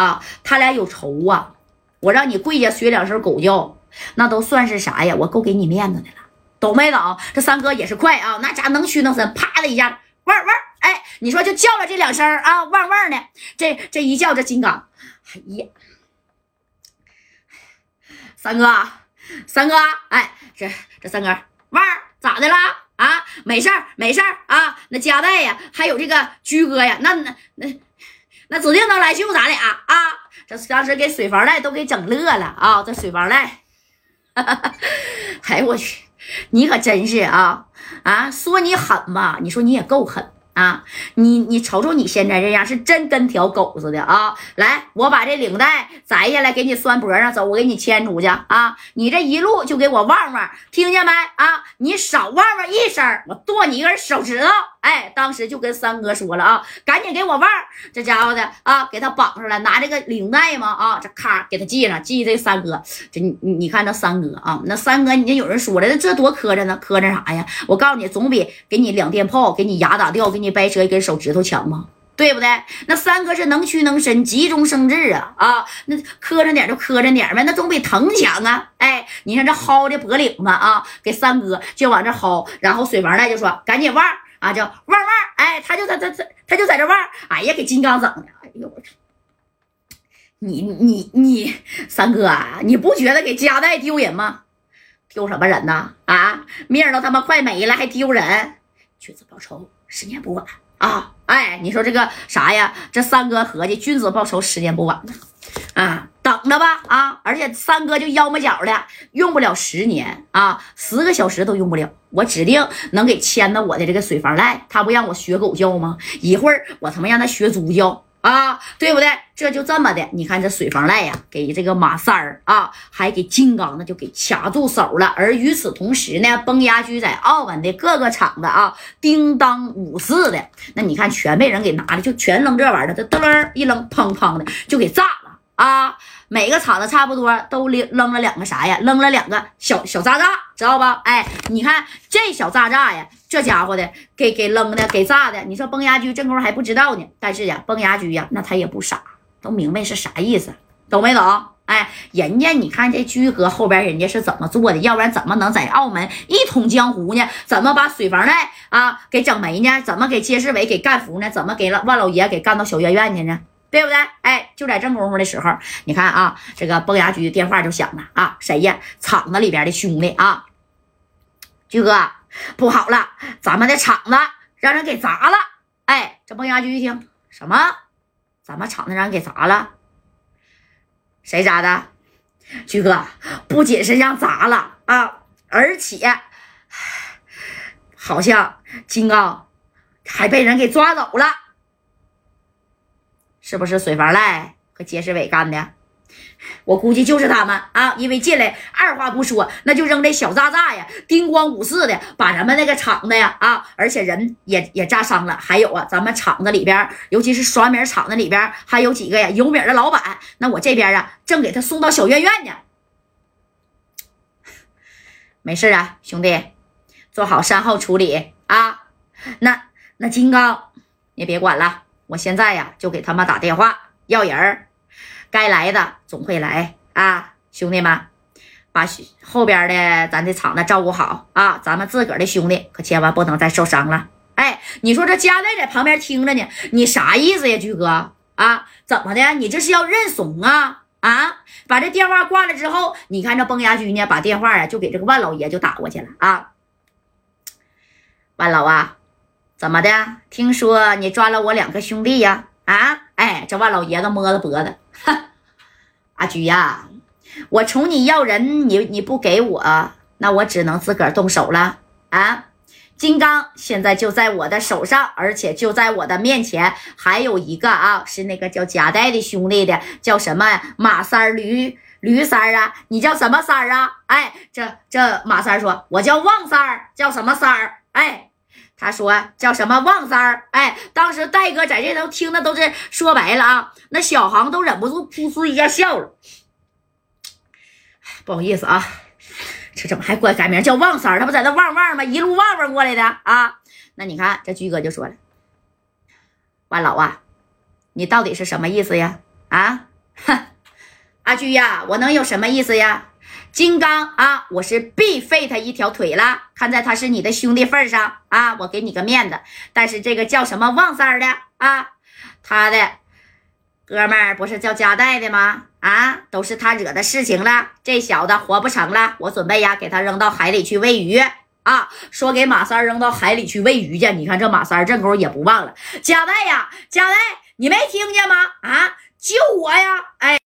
啊，他俩有仇啊，我让你跪下学两声狗叫，那都算是啥呀？我够给你面子的了，懂没懂？这三哥也是快啊，那家能屈能伸，啪的一下，汪汪，哎，你说就叫了这两声啊，汪汪的，这这一叫这金刚，哎呀，三哥，三哥，哎，这这三哥，汪咋的了？啊，没事儿，没事儿啊。那加代呀，还有这个居哥呀，那那那那指定能来救咱俩啊。这当时给水房赖都给整乐了啊。这水房赖，哎呦我去，你可真是啊啊！说你狠吧，你说你也够狠。啊，你你瞅瞅你现在这样，是真跟条狗似的啊！来，我把这领带摘下来给你拴脖上，走，我给你牵出去啊！你这一路就给我旺旺，听见没啊？你少旺旺一声，我剁你一根手指头！哎，当时就跟三哥说了啊，赶紧给我旺这家伙的啊，给他绑上了，拿这个领带嘛啊，这咔给他系上，系这三哥。这你你看这三哥啊，那三哥，你有人说了，这多磕碜呢？磕碜啥呀？我告诉你，总比给你两电炮，给你牙打掉，给你掰折一根手指头强吗？对不对？那三哥是能屈能伸，急中生智啊啊！那磕碜点就磕碜点呗，那总比疼强啊！哎，你看这薅的脖领子啊，给三哥就往这薅，然后水王赖就说赶紧旺啊，叫旺旺！哎，他就他他他他就在这旺，哎呀，给金刚整的，哎呦我你你你三哥啊，你不觉得给家带丢人吗？丢什么人呢？啊，命都他妈快没了还丢人？君子报仇，十年不晚啊！哎，你说这个啥呀？这三哥合计，君子报仇，十年不晚呢。啊，等着吧啊！而且三哥就腰么脚的，用不了十年啊，十个小时都用不了。我指定能给牵到我的这个水房来，他不让我学狗叫吗？一会儿我他妈让他学猪叫。啊，对不对？这就这么的，你看这水房赖呀，给这个马三儿啊，还给金刚呢，就给卡住手了。而与此同时呢，崩牙驹在澳门的各个场子啊，叮当五四的，那你看全被人给拿了，就全扔这玩意儿，这嘚楞一扔，砰砰的就给炸啊！每个厂子差不多都扔扔了两个啥呀？扔了两个小小炸炸，知道吧？哎，你看这小炸炸呀，这家伙的给给扔的，给炸的。你说崩牙驹这功夫还不知道呢，但是呀，崩牙驹呀，那他也不傻，都明白是啥意思，懂没懂？哎，人家你看这居哥后边人家是怎么做的？要不然怎么能在澳门一统江湖呢？怎么把水房赖啊给整没呢？怎么给街市委给干服呢？怎么给万老爷给干到小院院去呢？对不对？哎，就在正功夫的时候，你看啊，这个崩牙驹电话就响了啊，谁呀？厂子里边的兄弟啊，驹哥，不好了，咱们的厂子让人给砸了。哎，这崩牙驹一听，什么？咱们厂子让人给砸了？谁砸的？驹哥，不仅是让砸了啊，而且好像金刚还被人给抓走了。是不是水房赖和杰世伟干的？我估计就是他们啊！因为进来二话不说，那就扔这小炸炸呀，叮咣五四的把咱们那个厂子呀啊，而且人也也炸伤了。还有啊，咱们厂子里边，尤其是刷米厂子里边，还有几个呀有米的老板。那我这边啊，正给他送到小院院呢。没事啊，兄弟，做好善后处理啊。那那金刚，你别管了。我现在呀，就给他们打电话要人儿，该来的总会来啊，兄弟们，把后边的咱的厂子照顾好啊，咱们自个儿的兄弟可千万不能再受伤了。哎，你说这家代在旁边听着呢，你啥意思呀，驹哥啊？怎么的？你这是要认怂啊？啊？把这电话挂了之后，你看这崩牙驹呢，把电话呀就给这个万老爷就打过去了啊，万老啊。怎么的？听说你抓了我两个兄弟呀？啊，哎，这万老爷子摸着脖子，哈，阿菊呀，我冲你要人，你你不给我，那我只能自个儿动手了啊！金刚现在就在我的手上，而且就在我的面前，还有一个啊，是那个叫贾代的兄弟的，叫什么马三、驴驴三儿啊？你叫什么三儿啊？哎，这这马三说，我叫旺三儿，叫什么三儿？哎。他说叫什么旺三儿？哎，当时戴哥在这头听的都是说白了啊，那小航都忍不住噗呲一下笑了。不好意思啊，这怎么还管改名叫旺三儿？他不在那旺旺吗？一路旺旺过来的啊。那你看这居哥就说了，万老啊，你到底是什么意思呀？啊，哼阿居呀，我能有什么意思呀？金刚啊，我是必废他一条腿了。看在他是你的兄弟份上啊，我给你个面子。但是这个叫什么旺三的啊，他的哥们不是叫加代的吗？啊，都是他惹的事情了。这小子活不成了，我准备呀给他扔到海里去喂鱼啊。说给马三扔到海里去喂鱼去。你看这马三这口也不忘了。加代呀，加代，你没听见吗？啊，救我呀！哎。